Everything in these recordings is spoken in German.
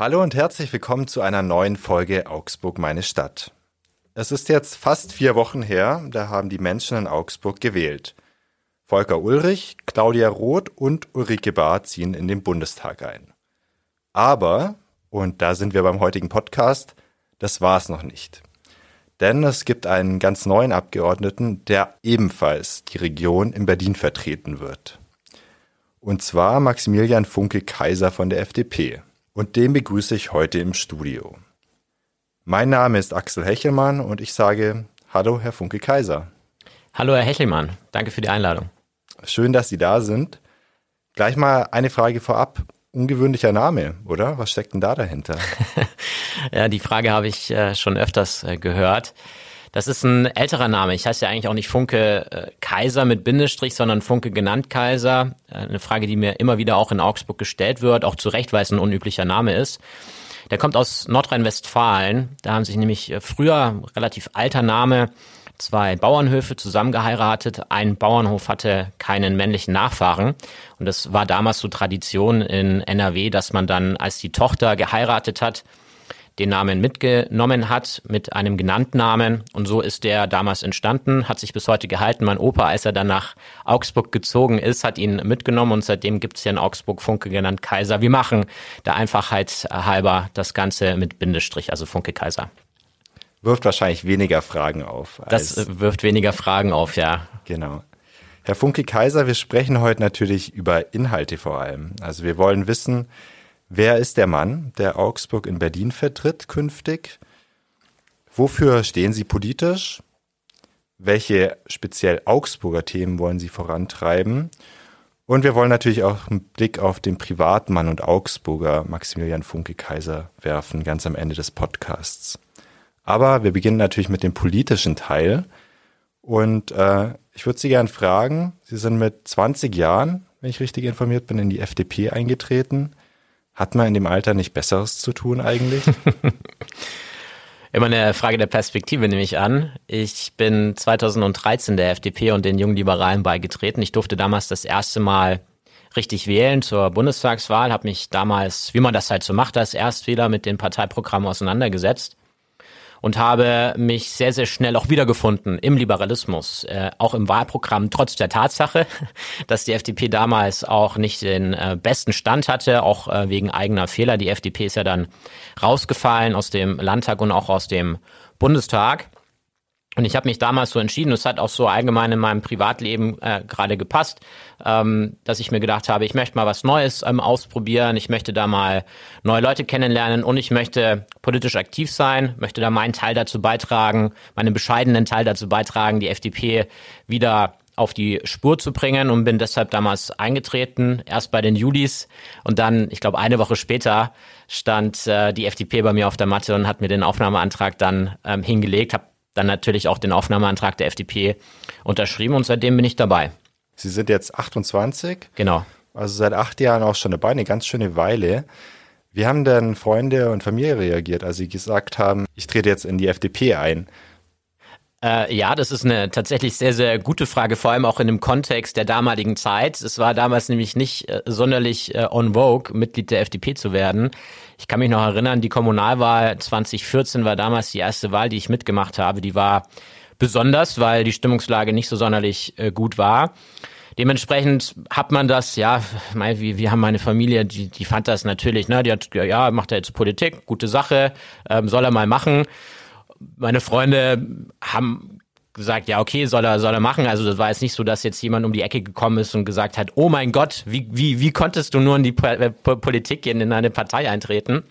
Hallo und herzlich willkommen zu einer neuen Folge Augsburg meine Stadt. Es ist jetzt fast vier Wochen her, da haben die Menschen in Augsburg gewählt. Volker Ulrich, Claudia Roth und Ulrike Bahr ziehen in den Bundestag ein. Aber, und da sind wir beim heutigen Podcast, das war's noch nicht. Denn es gibt einen ganz neuen Abgeordneten, der ebenfalls die Region in Berlin vertreten wird. Und zwar Maximilian Funke Kaiser von der FDP. Und den begrüße ich heute im Studio. Mein Name ist Axel Hechelmann und ich sage Hallo, Herr Funke Kaiser. Hallo, Herr Hechelmann. Danke für die Einladung. Schön, dass Sie da sind. Gleich mal eine Frage vorab. Ungewöhnlicher Name, oder? Was steckt denn da dahinter? ja, die Frage habe ich äh, schon öfters äh, gehört. Das ist ein älterer Name. Ich heiße ja eigentlich auch nicht Funke äh, Kaiser mit Bindestrich, sondern Funke genannt Kaiser. Äh, eine Frage, die mir immer wieder auch in Augsburg gestellt wird, auch zu Recht, weil es ein unüblicher Name ist. Der kommt aus Nordrhein-Westfalen. Da haben sich nämlich äh, früher relativ alter Name zwei Bauernhöfe zusammengeheiratet. Ein Bauernhof hatte keinen männlichen Nachfahren. Und das war damals so Tradition in NRW, dass man dann, als die Tochter geheiratet hat, den Namen mitgenommen hat mit einem genannten Namen. Und so ist der damals entstanden, hat sich bis heute gehalten. Mein Opa, als er dann nach Augsburg gezogen ist, hat ihn mitgenommen und seitdem gibt es hier in Augsburg Funke genannt Kaiser. Wir machen der Einfachheit halber das Ganze mit Bindestrich, also Funke Kaiser wirft wahrscheinlich weniger Fragen auf. Das äh, wirft weniger Fragen auf, ja. Genau. Herr Funke Kaiser, wir sprechen heute natürlich über Inhalte vor allem. Also wir wollen wissen, wer ist der Mann, der Augsburg in Berlin vertritt künftig? Wofür stehen Sie politisch? Welche speziell Augsburger Themen wollen Sie vorantreiben? Und wir wollen natürlich auch einen Blick auf den Privatmann und Augsburger Maximilian Funke Kaiser werfen, ganz am Ende des Podcasts. Aber wir beginnen natürlich mit dem politischen Teil. Und äh, ich würde Sie gerne fragen, Sie sind mit 20 Jahren, wenn ich richtig informiert bin, in die FDP eingetreten. Hat man in dem Alter nicht Besseres zu tun eigentlich? Immer eine Frage der Perspektive nehme ich an. Ich bin 2013 der FDP und den Jungen Liberalen beigetreten. Ich durfte damals das erste Mal richtig wählen zur Bundestagswahl, habe mich damals, wie man das halt so macht, als Erstwähler mit den Parteiprogrammen auseinandergesetzt und habe mich sehr, sehr schnell auch wiedergefunden im Liberalismus, äh, auch im Wahlprogramm, trotz der Tatsache, dass die FDP damals auch nicht den äh, besten Stand hatte, auch äh, wegen eigener Fehler. Die FDP ist ja dann rausgefallen aus dem Landtag und auch aus dem Bundestag. Und ich habe mich damals so entschieden, es hat auch so allgemein in meinem Privatleben äh, gerade gepasst, ähm, dass ich mir gedacht habe, ich möchte mal was Neues ähm, ausprobieren, ich möchte da mal neue Leute kennenlernen und ich möchte politisch aktiv sein, möchte da meinen Teil dazu beitragen, meinen bescheidenen Teil dazu beitragen, die FDP wieder auf die Spur zu bringen und bin deshalb damals eingetreten, erst bei den Julis und dann, ich glaube, eine Woche später stand äh, die FDP bei mir auf der Matte und hat mir den Aufnahmeantrag dann ähm, hingelegt, habe dann natürlich auch den Aufnahmeantrag der FDP unterschrieben und seitdem bin ich dabei. Sie sind jetzt 28? Genau. Also seit acht Jahren auch schon dabei, eine ganz schöne Weile. Wie haben denn Freunde und Familie reagiert, als sie gesagt haben, ich trete jetzt in die FDP ein? Äh, ja, das ist eine tatsächlich sehr, sehr gute Frage, vor allem auch in dem Kontext der damaligen Zeit. Es war damals nämlich nicht äh, sonderlich äh, on vogue, Mitglied der FDP zu werden. Ich kann mich noch erinnern, die Kommunalwahl 2014 war damals die erste Wahl, die ich mitgemacht habe. Die war besonders, weil die Stimmungslage nicht so sonderlich äh, gut war. Dementsprechend hat man das, ja, wir, wir haben meine Familie, die, die fand das natürlich, ne, die hat, ja, macht er jetzt Politik, gute Sache, ähm, soll er mal machen meine Freunde haben gesagt, ja, okay, soll er, soll er machen. Also das war jetzt nicht so, dass jetzt jemand um die Ecke gekommen ist und gesagt hat, oh mein Gott, wie, wie, wie konntest du nur in die äh, Politik gehen, in eine Partei eintreten?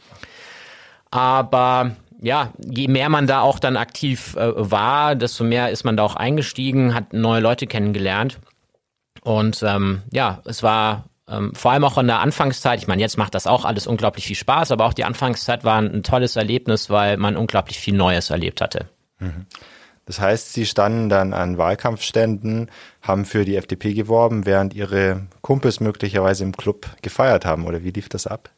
Aber ja, je mehr man da auch dann aktiv äh, war, desto mehr ist man da auch eingestiegen, hat neue Leute kennengelernt. Und ähm, ja, es war ähm, vor allem auch in der Anfangszeit, ich meine, jetzt macht das auch alles unglaublich viel Spaß, aber auch die Anfangszeit war ein, ein tolles Erlebnis, weil man unglaublich viel Neues erlebt hatte. Mhm. Das heißt, Sie standen dann an Wahlkampfständen, haben für die FDP geworben, während Ihre Kumpels möglicherweise im Club gefeiert haben, oder wie lief das ab?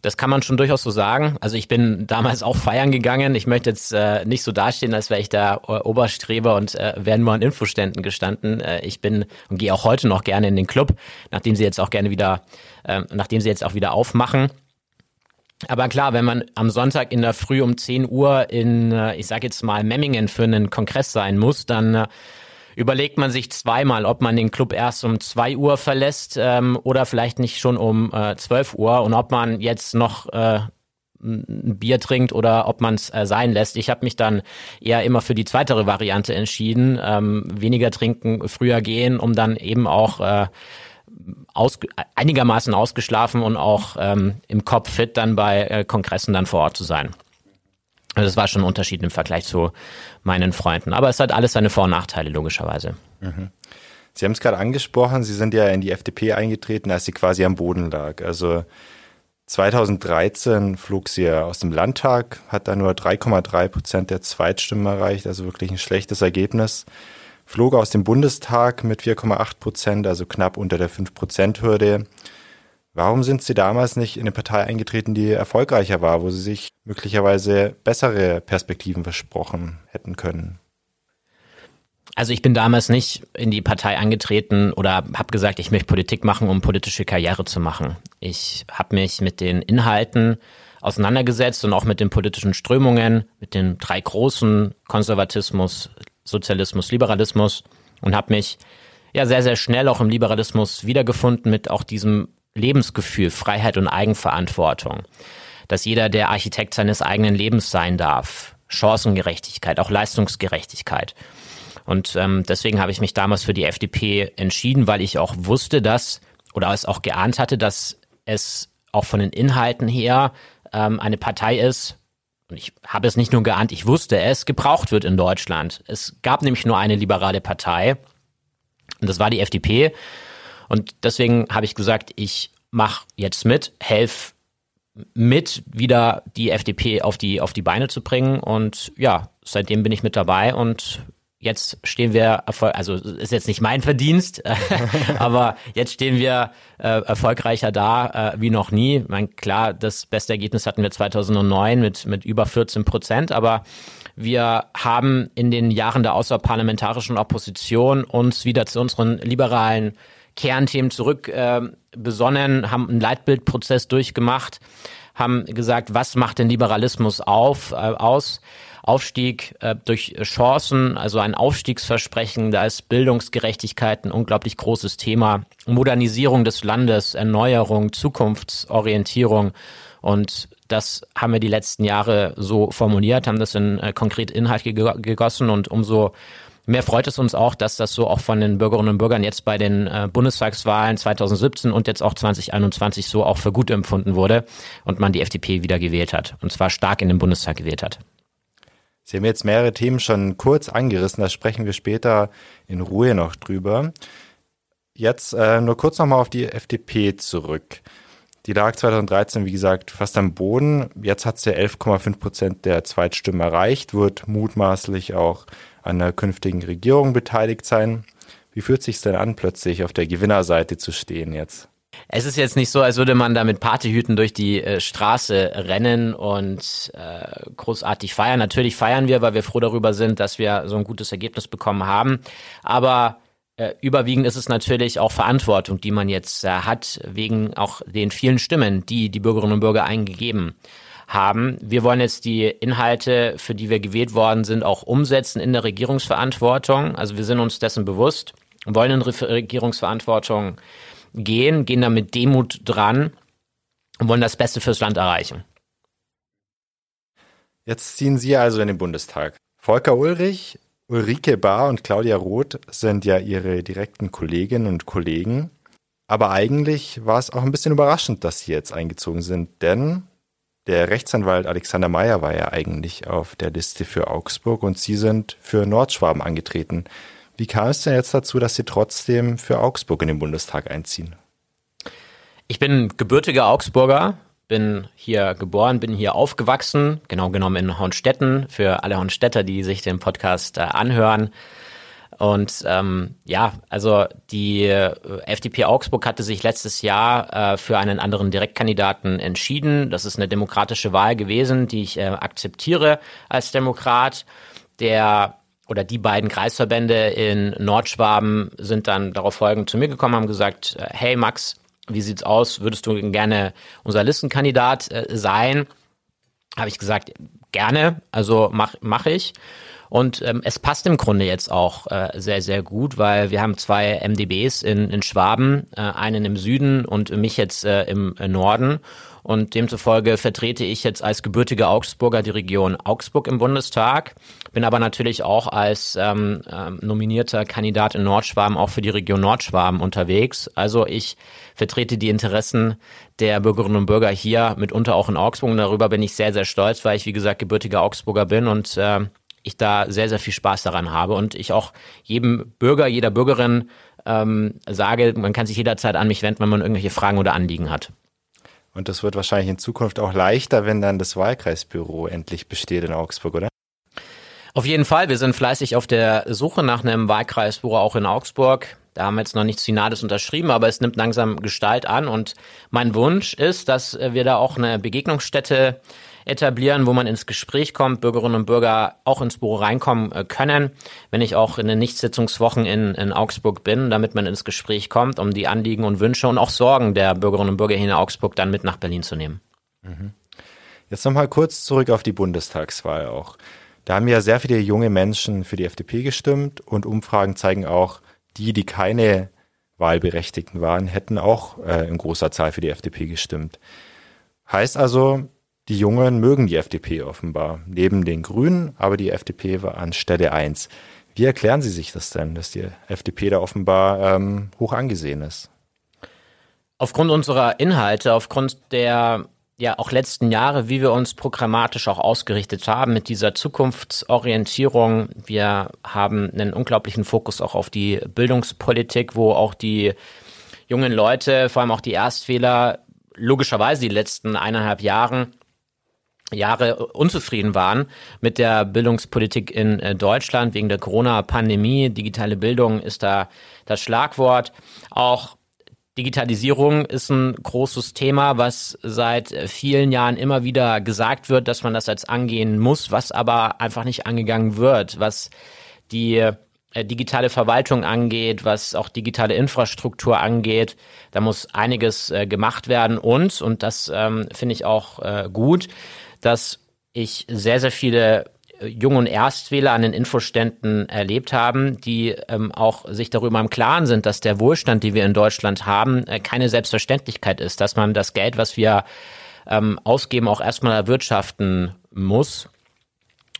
Das kann man schon durchaus so sagen. Also ich bin damals auch feiern gegangen. Ich möchte jetzt äh, nicht so dastehen, als wäre ich da äh, Oberstreber und äh, wäre nur an Infoständen gestanden. Äh, ich bin und gehe auch heute noch gerne in den Club, nachdem sie jetzt auch gerne wieder, äh, nachdem sie jetzt auch wieder aufmachen. Aber klar, wenn man am Sonntag in der Früh um 10 Uhr in, äh, ich sag jetzt mal, Memmingen für einen Kongress sein muss, dann äh, überlegt man sich zweimal, ob man den Club erst um 2 Uhr verlässt ähm, oder vielleicht nicht schon um äh, 12 Uhr und ob man jetzt noch äh, ein Bier trinkt oder ob man es äh, sein lässt. Ich habe mich dann eher immer für die zweitere Variante entschieden, ähm, weniger trinken, früher gehen, um dann eben auch äh, aus, einigermaßen ausgeschlafen und auch ähm, im Kopf fit dann bei äh, Kongressen dann vor Ort zu sein. Also das war schon ein Unterschied im Vergleich zu meinen Freunden. Aber es hat alles seine Vor- und Nachteile, logischerweise. Mhm. Sie haben es gerade angesprochen, Sie sind ja in die FDP eingetreten, als sie quasi am Boden lag. Also 2013 flog sie ja aus dem Landtag, hat da nur 3,3 Prozent der Zweitstimmen erreicht, also wirklich ein schlechtes Ergebnis flog aus dem Bundestag mit 4,8 Prozent, also knapp unter der 5-Prozent-Hürde. Warum sind Sie damals nicht in eine Partei eingetreten, die erfolgreicher war, wo Sie sich möglicherweise bessere Perspektiven versprochen hätten können? Also ich bin damals nicht in die Partei eingetreten oder habe gesagt, ich möchte Politik machen, um politische Karriere zu machen. Ich habe mich mit den Inhalten auseinandergesetzt und auch mit den politischen Strömungen, mit den drei großen Konservatismus, Sozialismus, Liberalismus und habe mich ja sehr, sehr schnell auch im Liberalismus wiedergefunden mit auch diesem Lebensgefühl, Freiheit und Eigenverantwortung. Dass jeder der Architekt seines eigenen Lebens sein darf. Chancengerechtigkeit, auch Leistungsgerechtigkeit. Und ähm, deswegen habe ich mich damals für die FDP entschieden, weil ich auch wusste, dass oder es auch geahnt hatte, dass es auch von den Inhalten her ähm, eine Partei ist, und ich habe es nicht nur geahnt, ich wusste es, gebraucht wird in Deutschland. Es gab nämlich nur eine liberale Partei und das war die FDP. Und deswegen habe ich gesagt, ich mache jetzt mit, helf mit, wieder die FDP auf die, auf die Beine zu bringen. Und ja, seitdem bin ich mit dabei und jetzt stehen wir, also ist jetzt nicht mein Verdienst, aber jetzt stehen wir äh, erfolgreicher da äh, wie noch nie. Ich meine, klar, das beste Ergebnis hatten wir 2009 mit, mit über 14 Prozent, aber wir haben in den Jahren der außerparlamentarischen Opposition uns wieder zu unseren liberalen Kernthemen zurück äh, besonnen, haben einen Leitbildprozess durchgemacht, haben gesagt, was macht den Liberalismus auf, äh, aus? Aufstieg äh, durch Chancen, also ein Aufstiegsversprechen, da ist Bildungsgerechtigkeit ein unglaublich großes Thema. Modernisierung des Landes, Erneuerung, Zukunftsorientierung. Und das haben wir die letzten Jahre so formuliert, haben das in äh, konkret Inhalt gegossen und umso Mehr freut es uns auch, dass das so auch von den Bürgerinnen und Bürgern jetzt bei den äh, Bundestagswahlen 2017 und jetzt auch 2021 so auch für gut empfunden wurde und man die FDP wieder gewählt hat. Und zwar stark in den Bundestag gewählt hat. Sie haben jetzt mehrere Themen schon kurz angerissen, da sprechen wir später in Ruhe noch drüber. Jetzt äh, nur kurz nochmal auf die FDP zurück. Die lag 2013, wie gesagt, fast am Boden. Jetzt hat sie 11,5 Prozent der Zweitstimmen erreicht, wird mutmaßlich auch an der künftigen Regierung beteiligt sein. Wie fühlt sich denn an, plötzlich auf der Gewinnerseite zu stehen jetzt? Es ist jetzt nicht so, als würde man da mit Partyhüten durch die äh, Straße rennen und äh, großartig feiern. Natürlich feiern wir, weil wir froh darüber sind, dass wir so ein gutes Ergebnis bekommen haben. Aber äh, überwiegend ist es natürlich auch Verantwortung, die man jetzt äh, hat, wegen auch den vielen Stimmen, die die Bürgerinnen und Bürger eingegeben haben. Wir wollen jetzt die Inhalte, für die wir gewählt worden sind, auch umsetzen in der Regierungsverantwortung. Also wir sind uns dessen bewusst, wollen in Regierungsverantwortung gehen, gehen da mit Demut dran und wollen das Beste fürs Land erreichen. Jetzt ziehen Sie also in den Bundestag. Volker Ulrich, Ulrike Bahr und Claudia Roth sind ja Ihre direkten Kolleginnen und Kollegen. Aber eigentlich war es auch ein bisschen überraschend, dass Sie jetzt eingezogen sind, denn der Rechtsanwalt Alexander Mayer war ja eigentlich auf der Liste für Augsburg und Sie sind für Nordschwaben angetreten. Wie kam es denn jetzt dazu, dass Sie trotzdem für Augsburg in den Bundestag einziehen? Ich bin gebürtiger Augsburger, bin hier geboren, bin hier aufgewachsen, genau genommen in Hornstetten, für alle Hornstädter, die sich den Podcast äh, anhören. Und ähm, ja, also die äh, FDP Augsburg hatte sich letztes Jahr äh, für einen anderen Direktkandidaten entschieden. Das ist eine demokratische Wahl gewesen, die ich äh, akzeptiere als Demokrat. Der oder die beiden Kreisverbände in Nordschwaben sind dann darauf folgend zu mir gekommen, haben gesagt, äh, hey Max, wie sieht's aus? Würdest du gerne unser Listenkandidat äh, sein? Habe ich gesagt, gerne, also mach, mach ich. Und ähm, es passt im Grunde jetzt auch äh, sehr, sehr gut, weil wir haben zwei MDBs in, in Schwaben, äh, einen im Süden und mich jetzt äh, im Norden. Und demzufolge vertrete ich jetzt als gebürtiger Augsburger die Region Augsburg im Bundestag, bin aber natürlich auch als ähm, ähm, nominierter Kandidat in Nordschwaben auch für die Region Nordschwaben unterwegs. Also ich vertrete die Interessen der Bürgerinnen und Bürger hier, mitunter auch in Augsburg. Und darüber bin ich sehr, sehr stolz, weil ich, wie gesagt, gebürtiger Augsburger bin und äh, ich da sehr, sehr viel Spaß daran habe und ich auch jedem Bürger, jeder Bürgerin ähm, sage, man kann sich jederzeit an mich wenden, wenn man irgendwelche Fragen oder Anliegen hat. Und das wird wahrscheinlich in Zukunft auch leichter, wenn dann das Wahlkreisbüro endlich besteht in Augsburg, oder? Auf jeden Fall. Wir sind fleißig auf der Suche nach einem Wahlkreisbüro auch in Augsburg. Da haben wir jetzt noch nichts Finales unterschrieben, aber es nimmt langsam Gestalt an. Und mein Wunsch ist, dass wir da auch eine Begegnungsstätte etablieren, wo man ins Gespräch kommt, Bürgerinnen und Bürger auch ins Büro reinkommen äh, können, wenn ich auch in den Nichtsitzungswochen in, in Augsburg bin, damit man ins Gespräch kommt, um die Anliegen und Wünsche und auch Sorgen der Bürgerinnen und Bürger hier in Augsburg dann mit nach Berlin zu nehmen. Mhm. Jetzt nochmal kurz zurück auf die Bundestagswahl auch. Da haben ja sehr viele junge Menschen für die FDP gestimmt und Umfragen zeigen auch, die, die keine Wahlberechtigten waren, hätten auch äh, in großer Zahl für die FDP gestimmt. Heißt also, die Jungen mögen die FDP offenbar, neben den Grünen, aber die FDP war an Stelle eins. Wie erklären Sie sich das denn, dass die FDP da offenbar ähm, hoch angesehen ist? Aufgrund unserer Inhalte, aufgrund der ja auch letzten Jahre, wie wir uns programmatisch auch ausgerichtet haben mit dieser Zukunftsorientierung. Wir haben einen unglaublichen Fokus auch auf die Bildungspolitik, wo auch die jungen Leute, vor allem auch die Erstwähler, logischerweise die letzten eineinhalb Jahren Jahre unzufrieden waren mit der Bildungspolitik in äh, Deutschland wegen der Corona-Pandemie. Digitale Bildung ist da das Schlagwort. Auch Digitalisierung ist ein großes Thema, was seit vielen Jahren immer wieder gesagt wird, dass man das jetzt angehen muss, was aber einfach nicht angegangen wird, was die äh, digitale Verwaltung angeht, was auch digitale Infrastruktur angeht. Da muss einiges äh, gemacht werden und, und das ähm, finde ich auch äh, gut, dass ich sehr, sehr viele äh, Jung- und Erstwähler an den Infoständen erlebt haben, die ähm, auch sich darüber im Klaren sind, dass der Wohlstand, den wir in Deutschland haben, äh, keine Selbstverständlichkeit ist, dass man das Geld, was wir ähm, ausgeben, auch erstmal erwirtschaften muss.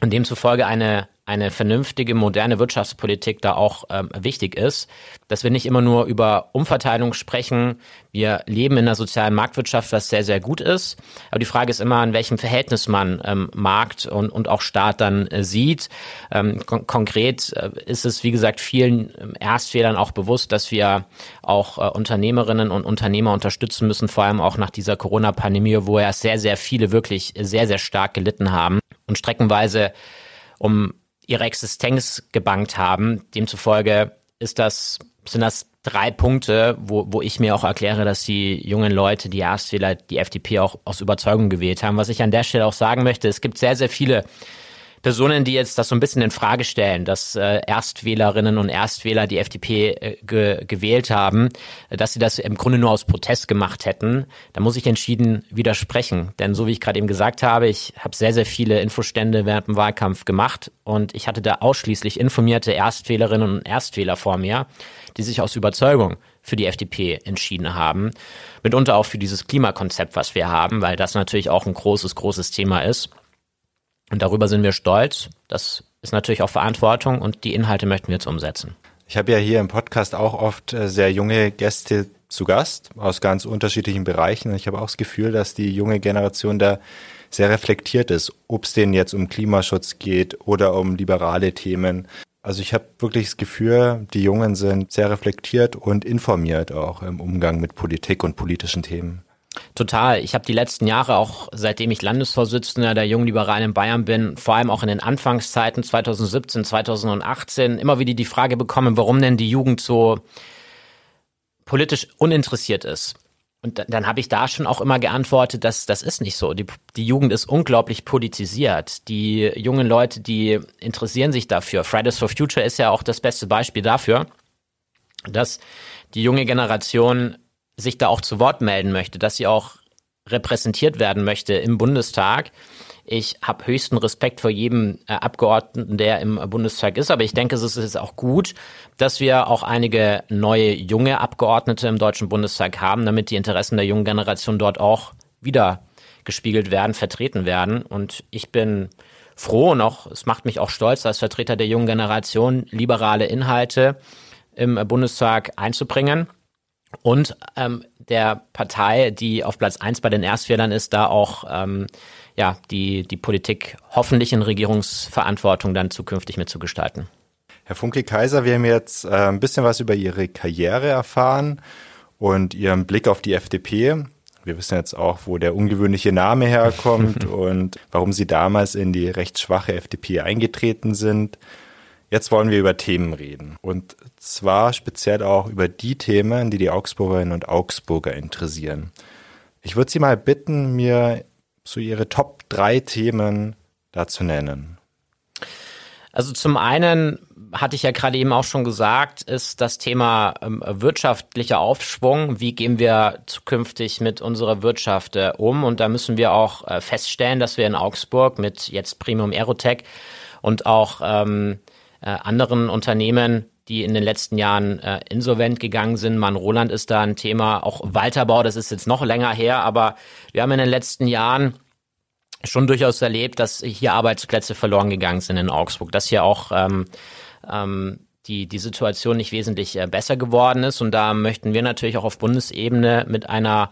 Und demzufolge eine eine vernünftige, moderne Wirtschaftspolitik da auch ähm, wichtig ist, dass wir nicht immer nur über Umverteilung sprechen. Wir leben in einer sozialen Marktwirtschaft, was sehr, sehr gut ist. Aber die Frage ist immer, in welchem Verhältnis man ähm, Markt und, und auch Staat dann äh, sieht. Ähm, kon konkret äh, ist es, wie gesagt, vielen ähm, Erstfehlern auch bewusst, dass wir auch äh, Unternehmerinnen und Unternehmer unterstützen müssen, vor allem auch nach dieser Corona-Pandemie, wo ja sehr, sehr viele wirklich sehr, sehr stark gelitten haben und streckenweise um ihre Existenz gebankt haben. Demzufolge ist das, sind das drei Punkte, wo, wo ich mir auch erkläre, dass die jungen Leute, die Erstwähler, die FDP auch aus Überzeugung gewählt haben. Was ich an der Stelle auch sagen möchte, es gibt sehr, sehr viele Personen, die jetzt das so ein bisschen in Frage stellen, dass äh, Erstwählerinnen und Erstwähler die FDP äh, ge gewählt haben, äh, dass sie das im Grunde nur aus Protest gemacht hätten, da muss ich entschieden widersprechen. Denn so wie ich gerade eben gesagt habe, ich habe sehr, sehr viele Infostände während dem Wahlkampf gemacht und ich hatte da ausschließlich informierte Erstwählerinnen und Erstwähler vor mir, die sich aus Überzeugung für die FDP entschieden haben. Mitunter auch für dieses Klimakonzept, was wir haben, weil das natürlich auch ein großes, großes Thema ist. Und darüber sind wir stolz. Das ist natürlich auch Verantwortung und die Inhalte möchten wir jetzt umsetzen. Ich habe ja hier im Podcast auch oft äh, sehr junge Gäste zu Gast aus ganz unterschiedlichen Bereichen. Ich habe auch das Gefühl, dass die junge Generation da sehr reflektiert ist, ob es denen jetzt um Klimaschutz geht oder um liberale Themen. Also ich habe wirklich das Gefühl, die Jungen sind sehr reflektiert und informiert auch im Umgang mit Politik und politischen Themen. Total. Ich habe die letzten Jahre auch, seitdem ich Landesvorsitzender der Jungen Liberalen in Bayern bin, vor allem auch in den Anfangszeiten 2017, 2018, immer wieder die Frage bekommen, warum denn die Jugend so politisch uninteressiert ist. Und dann, dann habe ich da schon auch immer geantwortet, dass das ist nicht so. Die, die Jugend ist unglaublich politisiert. Die jungen Leute, die interessieren sich dafür. Fridays for Future ist ja auch das beste Beispiel dafür, dass die junge Generation sich da auch zu Wort melden möchte, dass sie auch repräsentiert werden möchte im Bundestag. Ich habe höchsten Respekt vor jedem äh, Abgeordneten, der im Bundestag ist, aber ich denke, es ist auch gut, dass wir auch einige neue junge Abgeordnete im Deutschen Bundestag haben, damit die Interessen der jungen Generation dort auch wieder gespiegelt werden, vertreten werden. Und ich bin froh und auch, es macht mich auch stolz, als Vertreter der jungen Generation liberale Inhalte im Bundestag einzubringen und ähm, der Partei, die auf Platz eins bei den Erstwählern ist, da auch ähm, ja, die, die Politik hoffentlich in Regierungsverantwortung dann zukünftig mitzugestalten. Herr Funke-Kaiser, wir haben jetzt äh, ein bisschen was über Ihre Karriere erfahren und Ihren Blick auf die FDP. Wir wissen jetzt auch, wo der ungewöhnliche Name herkommt und warum Sie damals in die recht schwache FDP eingetreten sind. Jetzt wollen wir über Themen reden. Und zwar speziell auch über die Themen, die die Augsburgerinnen und Augsburger interessieren. Ich würde Sie mal bitten, mir so Ihre Top drei Themen dazu nennen. Also zum einen hatte ich ja gerade eben auch schon gesagt, ist das Thema ähm, wirtschaftlicher Aufschwung. Wie gehen wir zukünftig mit unserer Wirtschaft äh, um? Und da müssen wir auch äh, feststellen, dass wir in Augsburg mit jetzt Premium Aerotech und auch ähm, äh, anderen Unternehmen die in den letzten Jahren äh, insolvent gegangen sind. Man Roland ist da ein Thema, auch Walterbau, das ist jetzt noch länger her, aber wir haben in den letzten Jahren schon durchaus erlebt, dass hier Arbeitsplätze verloren gegangen sind in Augsburg, dass hier auch ähm, ähm, die, die Situation nicht wesentlich äh, besser geworden ist. Und da möchten wir natürlich auch auf Bundesebene mit einer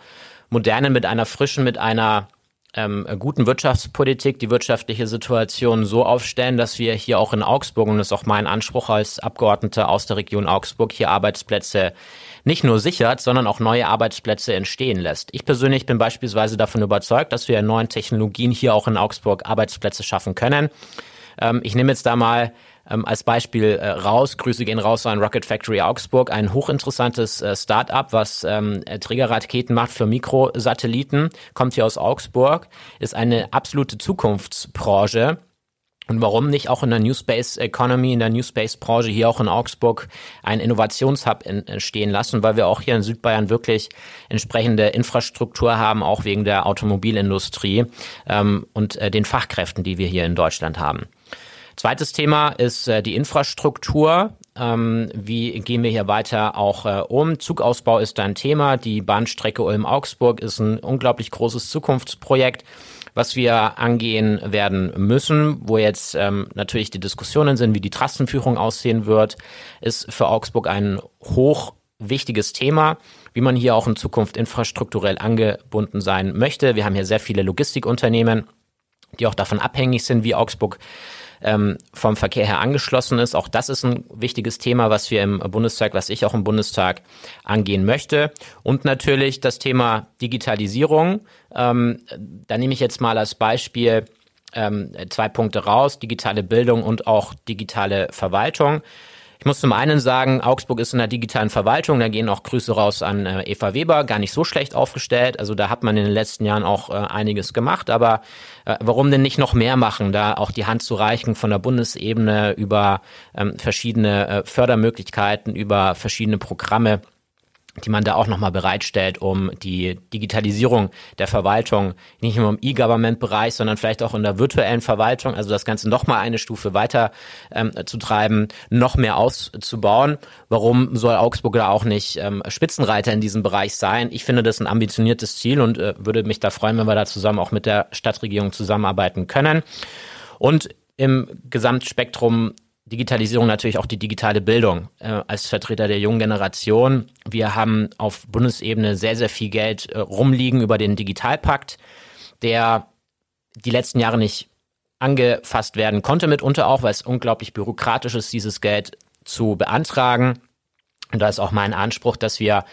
modernen, mit einer frischen, mit einer ähm, guten Wirtschaftspolitik die wirtschaftliche Situation so aufstellen, dass wir hier auch in Augsburg, und das ist auch mein Anspruch als Abgeordneter aus der Region Augsburg, hier Arbeitsplätze nicht nur sichert, sondern auch neue Arbeitsplätze entstehen lässt. Ich persönlich bin beispielsweise davon überzeugt, dass wir in neuen Technologien hier auch in Augsburg Arbeitsplätze schaffen können. Ähm, ich nehme jetzt da mal ähm, als Beispiel äh, raus, Grüße gehen raus an Rocket Factory Augsburg, ein hochinteressantes äh, Start-up, was ähm, Trägerraketen macht für Mikrosatelliten, kommt hier aus Augsburg, ist eine absolute Zukunftsbranche und warum nicht auch in der New Space Economy, in der New Space Branche hier auch in Augsburg einen Innovationshub entstehen lassen, weil wir auch hier in Südbayern wirklich entsprechende Infrastruktur haben, auch wegen der Automobilindustrie ähm, und äh, den Fachkräften, die wir hier in Deutschland haben. Zweites Thema ist äh, die Infrastruktur. Ähm, wie gehen wir hier weiter auch äh, um? Zugausbau ist ein Thema. Die Bahnstrecke Ulm-Augsburg ist ein unglaublich großes Zukunftsprojekt was wir angehen werden müssen, wo jetzt ähm, natürlich die Diskussionen sind, wie die Trassenführung aussehen wird, ist für Augsburg ein hoch wichtiges Thema, wie man hier auch in Zukunft infrastrukturell angebunden sein möchte. Wir haben hier sehr viele Logistikunternehmen, die auch davon abhängig sind, wie Augsburg ähm, vom Verkehr her angeschlossen ist. Auch das ist ein wichtiges Thema, was wir im Bundestag, was ich auch im Bundestag angehen möchte. Und natürlich das Thema Digitalisierung. Ähm, da nehme ich jetzt mal als Beispiel ähm, zwei Punkte raus, digitale Bildung und auch digitale Verwaltung. Ich muss zum einen sagen, Augsburg ist in der digitalen Verwaltung, da gehen auch Grüße raus an äh, Eva Weber, gar nicht so schlecht aufgestellt. Also da hat man in den letzten Jahren auch äh, einiges gemacht, aber äh, warum denn nicht noch mehr machen, da auch die Hand zu reichen von der Bundesebene über ähm, verschiedene äh, Fördermöglichkeiten, über verschiedene Programme die man da auch nochmal bereitstellt, um die Digitalisierung der Verwaltung nicht nur im E-Government-Bereich, sondern vielleicht auch in der virtuellen Verwaltung, also das Ganze nochmal eine Stufe weiter ähm, zu treiben, noch mehr auszubauen. Warum soll Augsburg da auch nicht ähm, Spitzenreiter in diesem Bereich sein? Ich finde das ein ambitioniertes Ziel und äh, würde mich da freuen, wenn wir da zusammen auch mit der Stadtregierung zusammenarbeiten können. Und im Gesamtspektrum Digitalisierung natürlich auch die digitale Bildung äh, als Vertreter der jungen Generation. Wir haben auf Bundesebene sehr, sehr viel Geld äh, rumliegen über den Digitalpakt, der die letzten Jahre nicht angefasst werden konnte, mitunter auch, weil es unglaublich bürokratisch ist, dieses Geld zu beantragen. Und da ist auch mein Anspruch, dass wir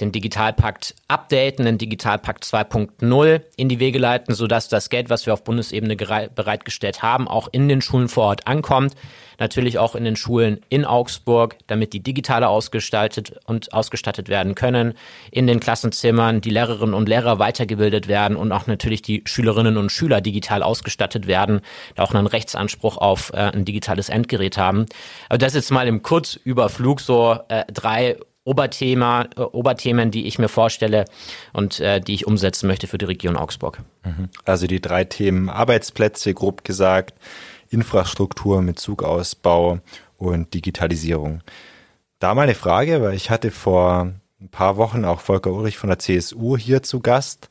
den Digitalpakt updaten, den Digitalpakt 2.0 in die Wege leiten, sodass das Geld, was wir auf Bundesebene bereitgestellt haben, auch in den Schulen vor Ort ankommt. Natürlich auch in den Schulen in Augsburg, damit die digitaler ausgestaltet und ausgestattet werden können. In den Klassenzimmern die Lehrerinnen und Lehrer weitergebildet werden und auch natürlich die Schülerinnen und Schüler digital ausgestattet werden, da auch einen Rechtsanspruch auf äh, ein digitales Endgerät haben. Aber das jetzt mal im Kurzüberflug so äh, drei Oberthema, äh, Oberthemen, die ich mir vorstelle und äh, die ich umsetzen möchte für die Region Augsburg. Mhm. Also die drei Themen Arbeitsplätze, grob gesagt, Infrastruktur mit Zugausbau und Digitalisierung. Da mal eine Frage, weil ich hatte vor ein paar Wochen auch Volker Ulrich von der CSU hier zu Gast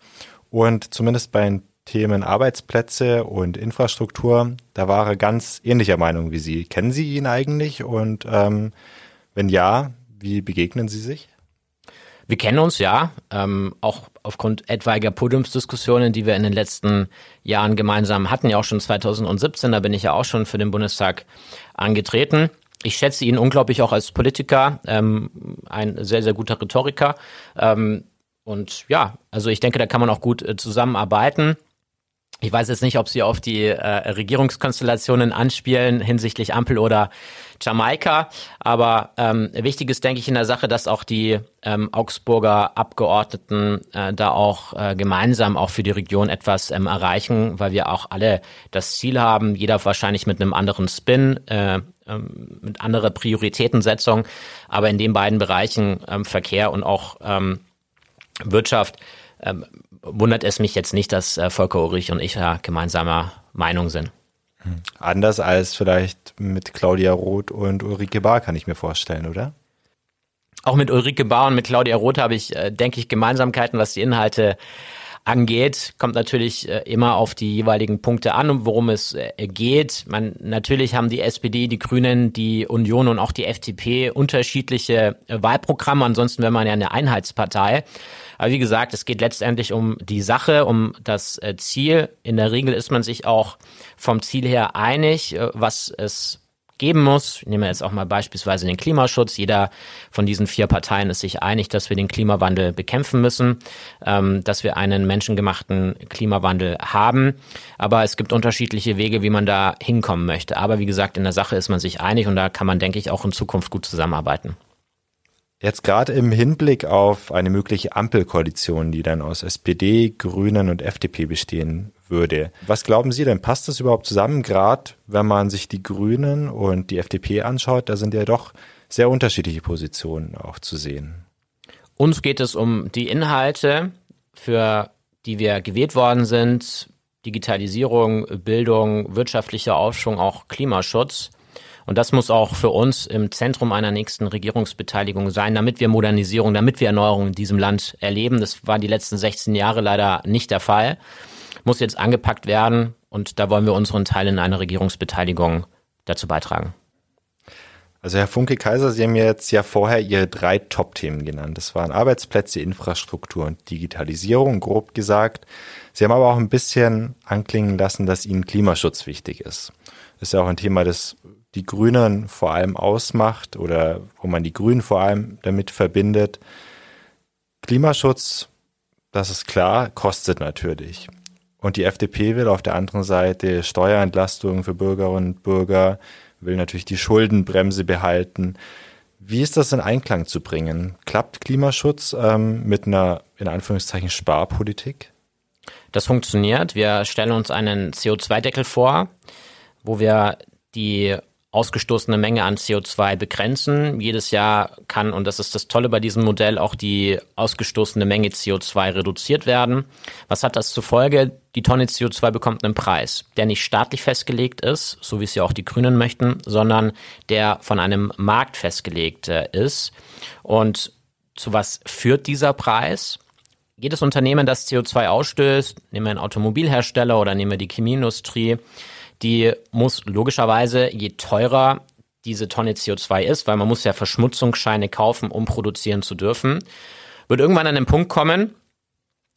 und zumindest bei den Themen Arbeitsplätze und Infrastruktur, da war er ganz ähnlicher Meinung wie Sie. Kennen Sie ihn eigentlich und ähm, wenn ja, wie begegnen Sie sich? Wir kennen uns ja, ähm, auch aufgrund etwaiger Podiumsdiskussionen, die wir in den letzten Jahren gemeinsam hatten, ja auch schon 2017, da bin ich ja auch schon für den Bundestag angetreten. Ich schätze ihn unglaublich auch als Politiker, ähm, ein sehr, sehr guter Rhetoriker. Ähm, und ja, also ich denke, da kann man auch gut äh, zusammenarbeiten. Ich weiß jetzt nicht, ob Sie auf die äh, Regierungskonstellationen anspielen hinsichtlich Ampel oder Jamaika, aber ähm, wichtig ist, denke ich, in der Sache, dass auch die ähm, Augsburger Abgeordneten äh, da auch äh, gemeinsam auch für die Region etwas ähm, erreichen, weil wir auch alle das Ziel haben, jeder wahrscheinlich mit einem anderen Spin, äh, ähm, mit anderer Prioritätensetzung, aber in den beiden Bereichen ähm, Verkehr und auch ähm, Wirtschaft ähm, wundert es mich jetzt nicht, dass äh, Volker Ulrich und ich ja gemeinsamer Meinung sind. Hm. Anders als vielleicht mit Claudia Roth und Ulrike Bahr, kann ich mir vorstellen, oder? Auch mit Ulrike Bahr und mit Claudia Roth habe ich, äh, denke ich, Gemeinsamkeiten, was die Inhalte angeht, kommt natürlich äh, immer auf die jeweiligen Punkte an, worum es äh, geht. Man, natürlich haben die SPD, die Grünen, die Union und auch die FDP unterschiedliche äh, Wahlprogramme. Ansonsten wäre man ja eine Einheitspartei. Aber wie gesagt, es geht letztendlich um die Sache, um das Ziel. In der Regel ist man sich auch vom Ziel her einig, was es geben muss. Ich nehme jetzt auch mal beispielsweise den Klimaschutz. Jeder von diesen vier Parteien ist sich einig, dass wir den Klimawandel bekämpfen müssen, ähm, dass wir einen menschengemachten Klimawandel haben. Aber es gibt unterschiedliche Wege, wie man da hinkommen möchte. Aber wie gesagt, in der Sache ist man sich einig und da kann man, denke ich, auch in Zukunft gut zusammenarbeiten. Jetzt gerade im Hinblick auf eine mögliche Ampelkoalition, die dann aus SPD, Grünen und FDP bestehen würde. Was glauben Sie denn, passt das überhaupt zusammen, gerade wenn man sich die Grünen und die FDP anschaut? Da sind ja doch sehr unterschiedliche Positionen auch zu sehen. Uns geht es um die Inhalte, für die wir gewählt worden sind. Digitalisierung, Bildung, wirtschaftlicher Aufschwung, auch Klimaschutz. Und das muss auch für uns im Zentrum einer nächsten Regierungsbeteiligung sein, damit wir Modernisierung, damit wir Erneuerung in diesem Land erleben. Das war die letzten 16 Jahre leider nicht der Fall. Muss jetzt angepackt werden und da wollen wir unseren Teil in einer Regierungsbeteiligung dazu beitragen. Also Herr Funke Kaiser, Sie haben jetzt ja vorher Ihre drei Top-Themen genannt. Das waren Arbeitsplätze, Infrastruktur und Digitalisierung, grob gesagt. Sie haben aber auch ein bisschen anklingen lassen, dass Ihnen Klimaschutz wichtig ist. Das ist ja auch ein Thema, das die Grünen vor allem ausmacht oder wo man die Grünen vor allem damit verbindet. Klimaschutz, das ist klar, kostet natürlich. Und die FDP will auf der anderen Seite Steuerentlastungen für Bürgerinnen und Bürger, will natürlich die Schuldenbremse behalten. Wie ist das in Einklang zu bringen? Klappt Klimaschutz ähm, mit einer, in Anführungszeichen, Sparpolitik? Das funktioniert. Wir stellen uns einen CO2-Deckel vor, wo wir die ausgestoßene Menge an CO2 begrenzen. Jedes Jahr kann, und das ist das Tolle bei diesem Modell, auch die ausgestoßene Menge CO2 reduziert werden. Was hat das zur Folge? Die Tonne CO2 bekommt einen Preis, der nicht staatlich festgelegt ist, so wie es ja auch die Grünen möchten, sondern der von einem Markt festgelegt äh, ist. Und zu was führt dieser Preis? Jedes Unternehmen, das CO2 ausstößt, nehmen wir einen Automobilhersteller oder nehmen wir die Chemieindustrie, die muss logischerweise, je teurer diese Tonne CO2 ist, weil man muss ja Verschmutzungsscheine kaufen, um produzieren zu dürfen, wird irgendwann an den Punkt kommen,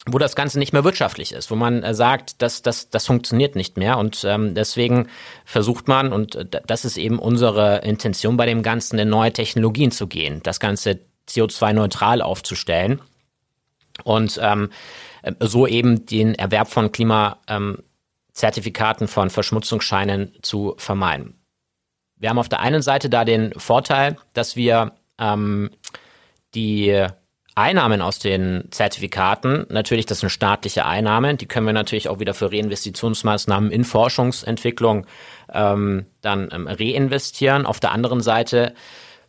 wo das Ganze nicht mehr wirtschaftlich ist, wo man äh, sagt, das, das, das funktioniert nicht mehr. Und ähm, deswegen versucht man, und äh, das ist eben unsere Intention bei dem Ganzen, in neue Technologien zu gehen, das Ganze CO2-neutral aufzustellen und ähm, so eben den Erwerb von Klima, ähm, Zertifikaten von Verschmutzungsscheinen zu vermeiden. Wir haben auf der einen Seite da den Vorteil, dass wir ähm, die Einnahmen aus den Zertifikaten, natürlich das sind staatliche Einnahmen, die können wir natürlich auch wieder für Reinvestitionsmaßnahmen in Forschungsentwicklung ähm, dann ähm, reinvestieren. Auf der anderen Seite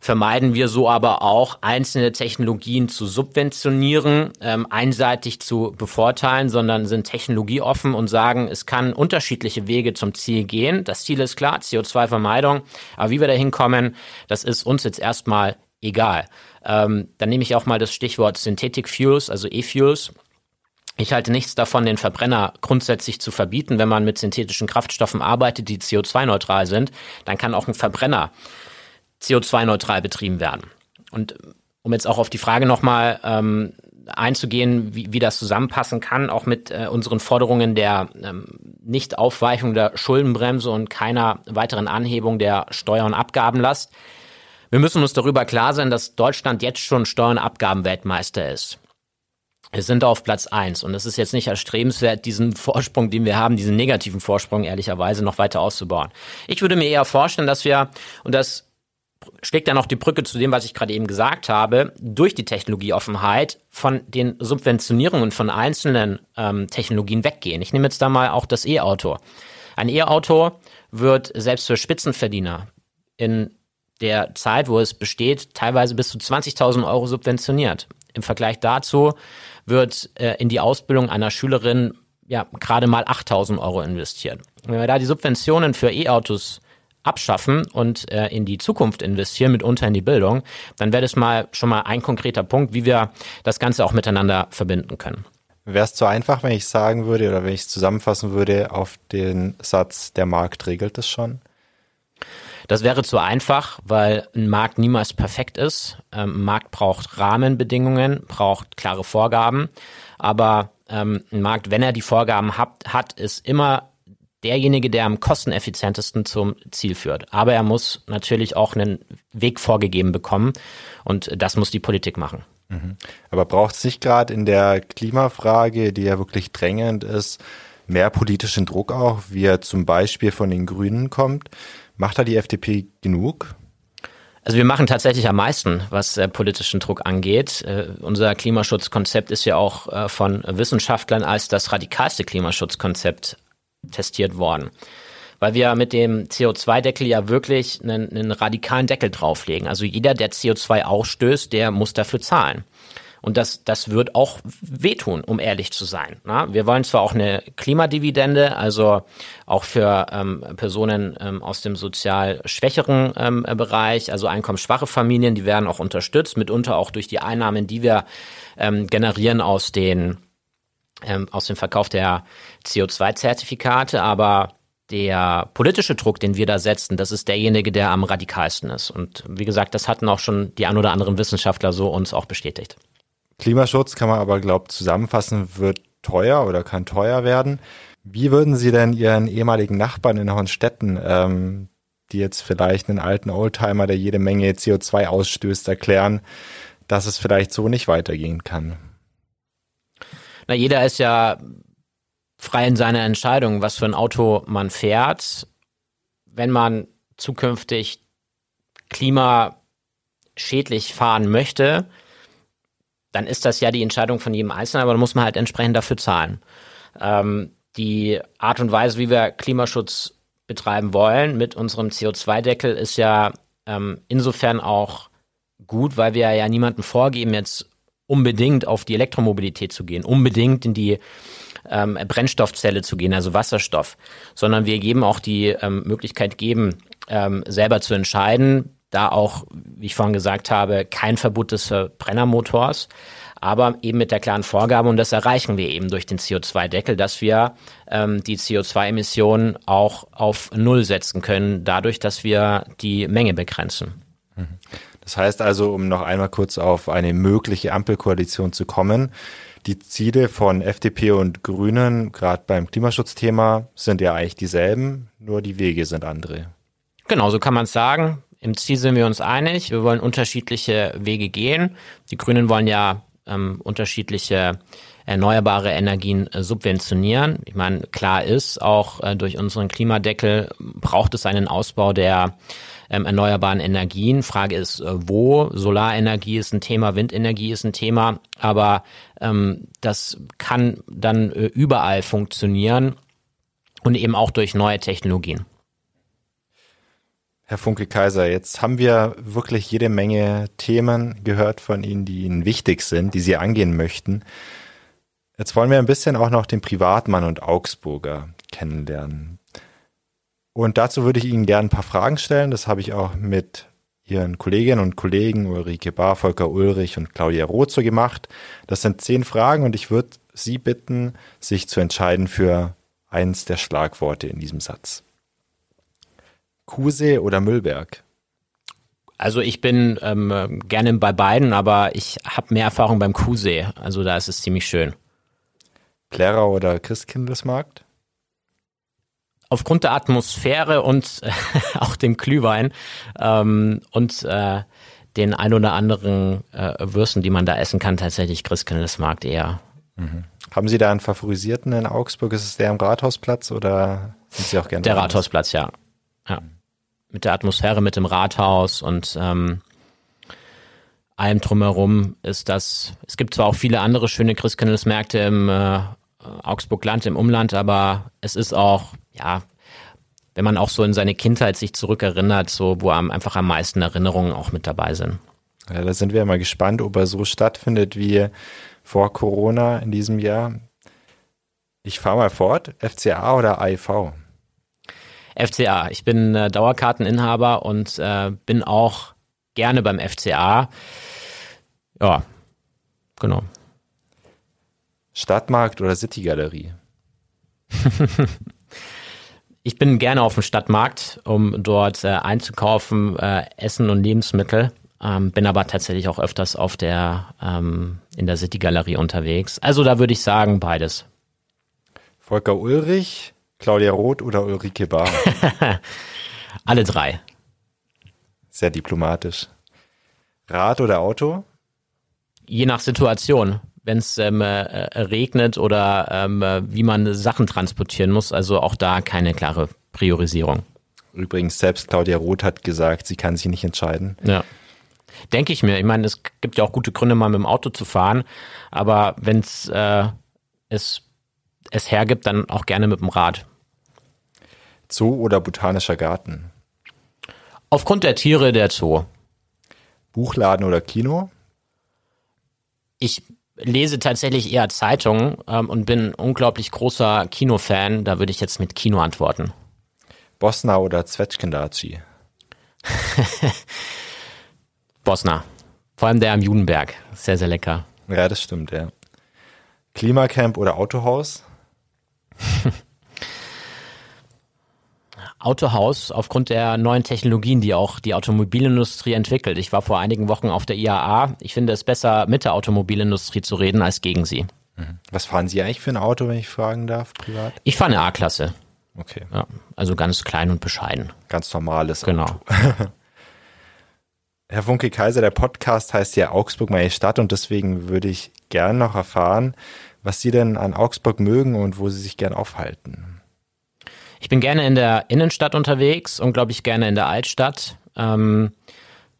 vermeiden wir so aber auch, einzelne Technologien zu subventionieren, ähm, einseitig zu bevorteilen, sondern sind technologieoffen und sagen, es kann unterschiedliche Wege zum Ziel gehen. Das Ziel ist klar, CO2-Vermeidung. Aber wie wir da hinkommen, das ist uns jetzt erstmal egal. Ähm, dann nehme ich auch mal das Stichwort Synthetic Fuels, also E-Fuels. Ich halte nichts davon, den Verbrenner grundsätzlich zu verbieten. Wenn man mit synthetischen Kraftstoffen arbeitet, die CO2-neutral sind, dann kann auch ein Verbrenner CO2-neutral betrieben werden. Und um jetzt auch auf die Frage nochmal ähm, einzugehen, wie, wie das zusammenpassen kann, auch mit äh, unseren Forderungen der ähm, Nichtaufweichung der Schuldenbremse und keiner weiteren Anhebung der Steuer- und Abgabenlast. Wir müssen uns darüber klar sein, dass Deutschland jetzt schon Steuern- und Abgabenweltmeister ist. Wir sind auf Platz eins und es ist jetzt nicht erstrebenswert, diesen Vorsprung, den wir haben, diesen negativen Vorsprung ehrlicherweise noch weiter auszubauen. Ich würde mir eher vorstellen, dass wir, und das schlägt dann auch die Brücke zu dem, was ich gerade eben gesagt habe, durch die Technologieoffenheit von den Subventionierungen von einzelnen ähm, Technologien weggehen. Ich nehme jetzt da mal auch das E-Auto. Ein E-Auto wird selbst für Spitzenverdiener in der Zeit, wo es besteht, teilweise bis zu 20.000 Euro subventioniert. Im Vergleich dazu wird äh, in die Ausbildung einer Schülerin ja gerade mal 8.000 Euro investiert. Wenn wir da die Subventionen für E-Autos abschaffen und äh, in die Zukunft investieren, mitunter in die Bildung, dann wäre das mal schon mal ein konkreter Punkt, wie wir das Ganze auch miteinander verbinden können. Wäre es zu einfach, wenn ich sagen würde oder wenn ich es zusammenfassen würde auf den Satz, der Markt regelt es schon? Das wäre zu einfach, weil ein Markt niemals perfekt ist. Ähm, ein Markt braucht Rahmenbedingungen, braucht klare Vorgaben. Aber ähm, ein Markt, wenn er die Vorgaben hat, hat ist immer derjenige, der am kosteneffizientesten zum Ziel führt. Aber er muss natürlich auch einen Weg vorgegeben bekommen und das muss die Politik machen. Mhm. Aber braucht es nicht gerade in der Klimafrage, die ja wirklich drängend ist, mehr politischen Druck auch, wie er zum Beispiel von den Grünen kommt? Macht da die FDP genug? Also wir machen tatsächlich am meisten, was äh, politischen Druck angeht. Äh, unser Klimaschutzkonzept ist ja auch äh, von Wissenschaftlern als das radikalste Klimaschutzkonzept testiert worden. Weil wir mit dem CO2-Deckel ja wirklich einen, einen radikalen Deckel drauflegen. Also jeder, der CO2 ausstößt, der muss dafür zahlen. Und das, das wird auch wehtun, um ehrlich zu sein. Na, wir wollen zwar auch eine Klimadividende, also auch für ähm, Personen ähm, aus dem sozial schwächeren ähm, Bereich, also einkommensschwache Familien, die werden auch unterstützt, mitunter auch durch die Einnahmen, die wir ähm, generieren aus den ähm, aus dem Verkauf der CO2-Zertifikate, aber der politische Druck, den wir da setzen, das ist derjenige, der am radikalsten ist. Und wie gesagt, das hatten auch schon die ein oder anderen Wissenschaftler so uns auch bestätigt. Klimaschutz kann man aber, glaube ich, zusammenfassen, wird teuer oder kann teuer werden. Wie würden Sie denn Ihren ehemaligen Nachbarn in Hornstetten, ähm, die jetzt vielleicht einen alten Oldtimer, der jede Menge CO2 ausstößt, erklären, dass es vielleicht so nicht weitergehen kann? Na, jeder ist ja frei in seiner Entscheidung, was für ein Auto man fährt. Wenn man zukünftig klimaschädlich fahren möchte, dann ist das ja die Entscheidung von jedem Einzelnen, aber da muss man halt entsprechend dafür zahlen. Ähm, die Art und Weise, wie wir Klimaschutz betreiben wollen mit unserem CO2-Deckel, ist ja ähm, insofern auch gut, weil wir ja niemandem vorgeben, jetzt unbedingt auf die Elektromobilität zu gehen, unbedingt in die ähm, Brennstoffzelle zu gehen, also Wasserstoff, sondern wir geben auch die ähm, Möglichkeit geben, ähm, selber zu entscheiden, da auch, wie ich vorhin gesagt habe, kein Verbot des Verbrennermotors, aber eben mit der klaren Vorgabe, und das erreichen wir eben durch den CO2-Deckel, dass wir ähm, die CO2-Emissionen auch auf Null setzen können, dadurch, dass wir die Menge begrenzen. Mhm. Das heißt also, um noch einmal kurz auf eine mögliche Ampelkoalition zu kommen, die Ziele von FDP und Grünen, gerade beim Klimaschutzthema, sind ja eigentlich dieselben, nur die Wege sind andere. Genau, so kann man es sagen. Im Ziel sind wir uns einig. Wir wollen unterschiedliche Wege gehen. Die Grünen wollen ja ähm, unterschiedliche erneuerbare Energien äh, subventionieren. Ich meine, klar ist, auch äh, durch unseren Klimadeckel braucht es einen Ausbau der ähm, erneuerbaren Energien. Frage ist, äh, wo? Solarenergie ist ein Thema, Windenergie ist ein Thema, aber ähm, das kann dann überall funktionieren und eben auch durch neue Technologien. Herr Funke Kaiser, jetzt haben wir wirklich jede Menge Themen gehört von Ihnen, die Ihnen wichtig sind, die Sie angehen möchten. Jetzt wollen wir ein bisschen auch noch den Privatmann und Augsburger kennenlernen. Und dazu würde ich Ihnen gerne ein paar Fragen stellen. Das habe ich auch mit Ihren Kolleginnen und Kollegen Ulrike Bar, Volker Ulrich und Claudia Roth so gemacht. Das sind zehn Fragen und ich würde Sie bitten, sich zu entscheiden für eins der Schlagworte in diesem Satz. Kusee oder Müllberg? Also ich bin ähm, gerne bei beiden, aber ich habe mehr Erfahrung beim Kusee. Also da ist es ziemlich schön. Plärrer oder Christkindlesmarkt? Aufgrund der Atmosphäre und äh, auch dem Glühwein ähm, und äh, den ein oder anderen äh, Würsten, die man da essen kann, tatsächlich Christkindlesmarkt eher. Mhm. Haben Sie da einen favorisierten in Augsburg? Ist es der am Rathausplatz oder sind Sie auch gerne? Der Rathausplatz, ja. ja. Mit der Atmosphäre, mit dem Rathaus und ähm, allem drumherum ist das. Es gibt zwar auch viele andere schöne Christkindlesmärkte im äh, Augsburg-Land, im Umland, aber es ist auch, ja, wenn man auch so in seine Kindheit sich zurückerinnert, so wo einfach am meisten Erinnerungen auch mit dabei sind. Ja, da sind wir mal gespannt, ob er so stattfindet wie vor Corona in diesem Jahr. Ich fahre mal fort. FCA oder AIV? FCA. Ich bin äh, Dauerkarteninhaber und äh, bin auch gerne beim FCA. Ja, genau. Stadtmarkt oder Citygalerie? ich bin gerne auf dem Stadtmarkt, um dort äh, einzukaufen, äh, Essen und Lebensmittel. Ähm, bin aber tatsächlich auch öfters auf der ähm, in der City Galerie unterwegs. Also da würde ich sagen beides. Volker Ulrich, Claudia Roth oder Ulrike Bar? Alle drei. Sehr diplomatisch. Rad oder Auto? Je nach Situation. Wenn es ähm, äh, regnet oder ähm, wie man Sachen transportieren muss, also auch da keine klare Priorisierung. Übrigens, selbst Claudia Roth hat gesagt, sie kann sich nicht entscheiden. Ja. Denke ich mir. Ich meine, es gibt ja auch gute Gründe, mal mit dem Auto zu fahren. Aber wenn äh, es es hergibt, dann auch gerne mit dem Rad. Zoo oder botanischer Garten? Aufgrund der Tiere der Zoo. Buchladen oder Kino? Ich lese tatsächlich eher Zeitungen ähm, und bin ein unglaublich großer Kinofan. Da würde ich jetzt mit Kino antworten. Bosna oder Zwetschgendaci? Bosna. Vor allem der am Judenberg. Sehr, sehr lecker. Ja, das stimmt, ja. Klimacamp oder Autohaus? Autohaus aufgrund der neuen Technologien, die auch die Automobilindustrie entwickelt. Ich war vor einigen Wochen auf der IAA. Ich finde es besser, mit der Automobilindustrie zu reden, als gegen sie. Mhm. Was fahren Sie eigentlich für ein Auto, wenn ich fragen darf, privat? Ich fahre eine A-Klasse. Okay. Ja, also ganz klein und bescheiden. Ganz normales genau. Auto. Herr Funke Kaiser, der Podcast heißt ja Augsburg meine Stadt und deswegen würde ich gern noch erfahren, was Sie denn an Augsburg mögen und wo Sie sich gern aufhalten. Ich bin gerne in der Innenstadt unterwegs und glaube ich gerne in der Altstadt, ähm,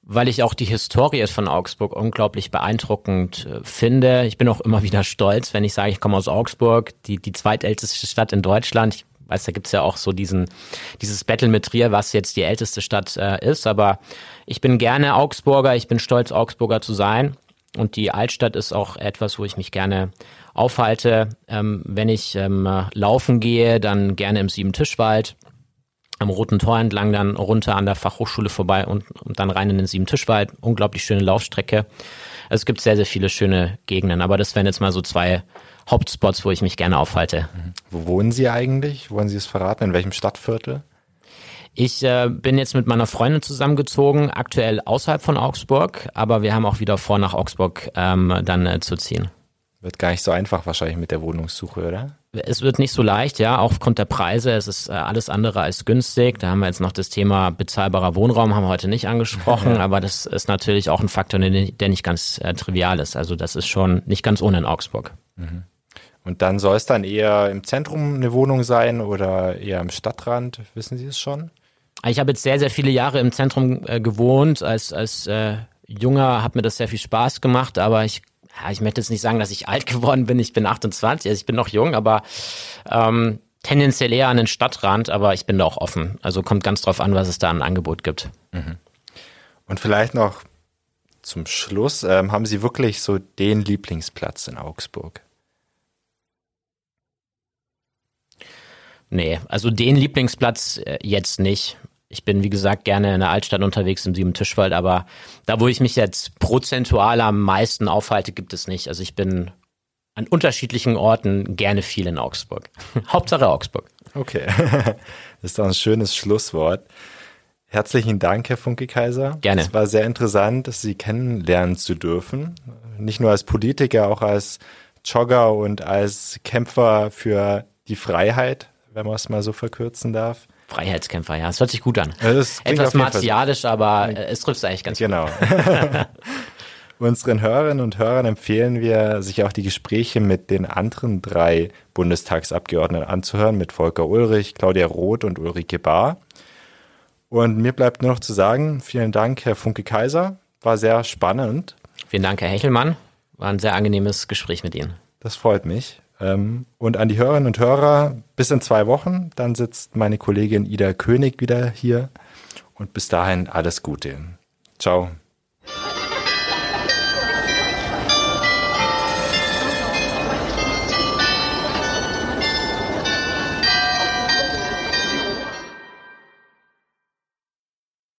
weil ich auch die Historie von Augsburg unglaublich beeindruckend äh, finde. Ich bin auch immer wieder stolz, wenn ich sage, ich komme aus Augsburg, die, die zweitälteste Stadt in Deutschland. Ich weiß, da gibt's ja auch so diesen, dieses Battle mit Trier, was jetzt die älteste Stadt äh, ist, aber ich bin gerne Augsburger, ich bin stolz, Augsburger zu sein. Und die Altstadt ist auch etwas, wo ich mich gerne aufhalte. Ähm, wenn ich ähm, laufen gehe, dann gerne im Siebentischwald, am Roten Tor entlang, dann runter an der Fachhochschule vorbei und, und dann rein in den Siebentischwald. Unglaublich schöne Laufstrecke. Also es gibt sehr, sehr viele schöne Gegenden, aber das wären jetzt mal so zwei Hauptspots, wo ich mich gerne aufhalte. Wo wohnen Sie eigentlich? Wollen Sie es verraten? In welchem Stadtviertel? Ich äh, bin jetzt mit meiner Freundin zusammengezogen, aktuell außerhalb von Augsburg, aber wir haben auch wieder vor, nach Augsburg ähm, dann äh, zu ziehen. Wird gar nicht so einfach wahrscheinlich mit der Wohnungssuche, oder? Es wird nicht so leicht, ja, auch aufgrund der Preise. Es ist äh, alles andere als günstig. Da haben wir jetzt noch das Thema bezahlbarer Wohnraum, haben wir heute nicht angesprochen, aber das ist natürlich auch ein Faktor, der nicht ganz äh, trivial ist. Also das ist schon nicht ganz ohne in Augsburg. Mhm. Und dann soll es dann eher im Zentrum eine Wohnung sein oder eher am Stadtrand? Wissen Sie es schon? Ich habe jetzt sehr, sehr viele Jahre im Zentrum äh, gewohnt. Als, als äh, Junger hat mir das sehr viel Spaß gemacht, aber ich, ja, ich möchte jetzt nicht sagen, dass ich alt geworden bin. Ich bin 28, also ich bin noch jung, aber ähm, tendenziell eher an den Stadtrand, aber ich bin da auch offen. Also kommt ganz drauf an, was es da an Angebot gibt. Mhm. Und vielleicht noch zum Schluss, ähm, haben Sie wirklich so den Lieblingsplatz in Augsburg? Nee, also den Lieblingsplatz äh, jetzt nicht. Ich bin, wie gesagt, gerne in der Altstadt unterwegs im Sieben Tischwald, aber da, wo ich mich jetzt prozentual am meisten aufhalte, gibt es nicht. Also ich bin an unterschiedlichen Orten gerne viel in Augsburg. Hauptsache Augsburg. Okay, das ist doch ein schönes Schlusswort. Herzlichen Dank, Herr Funke Kaiser. Gerne. Es war sehr interessant, Sie kennenlernen zu dürfen. Nicht nur als Politiker, auch als Jogger und als Kämpfer für die Freiheit, wenn man es mal so verkürzen darf. Freiheitskämpfer, ja. Es hört sich gut an. Etwas martialisch, aber äh, es trifft es eigentlich ganz genau. gut. Genau. Unseren Hörerinnen und Hörern empfehlen wir, sich auch die Gespräche mit den anderen drei Bundestagsabgeordneten anzuhören, mit Volker Ulrich, Claudia Roth und Ulrike Bahr. Und mir bleibt nur noch zu sagen, vielen Dank, Herr Funke Kaiser. War sehr spannend. Vielen Dank, Herr Hechelmann. War ein sehr angenehmes Gespräch mit Ihnen. Das freut mich. Ähm, und an die Hörerinnen und Hörer, bis in zwei Wochen, dann sitzt meine Kollegin Ida König wieder hier. Und bis dahin alles Gute. Ciao.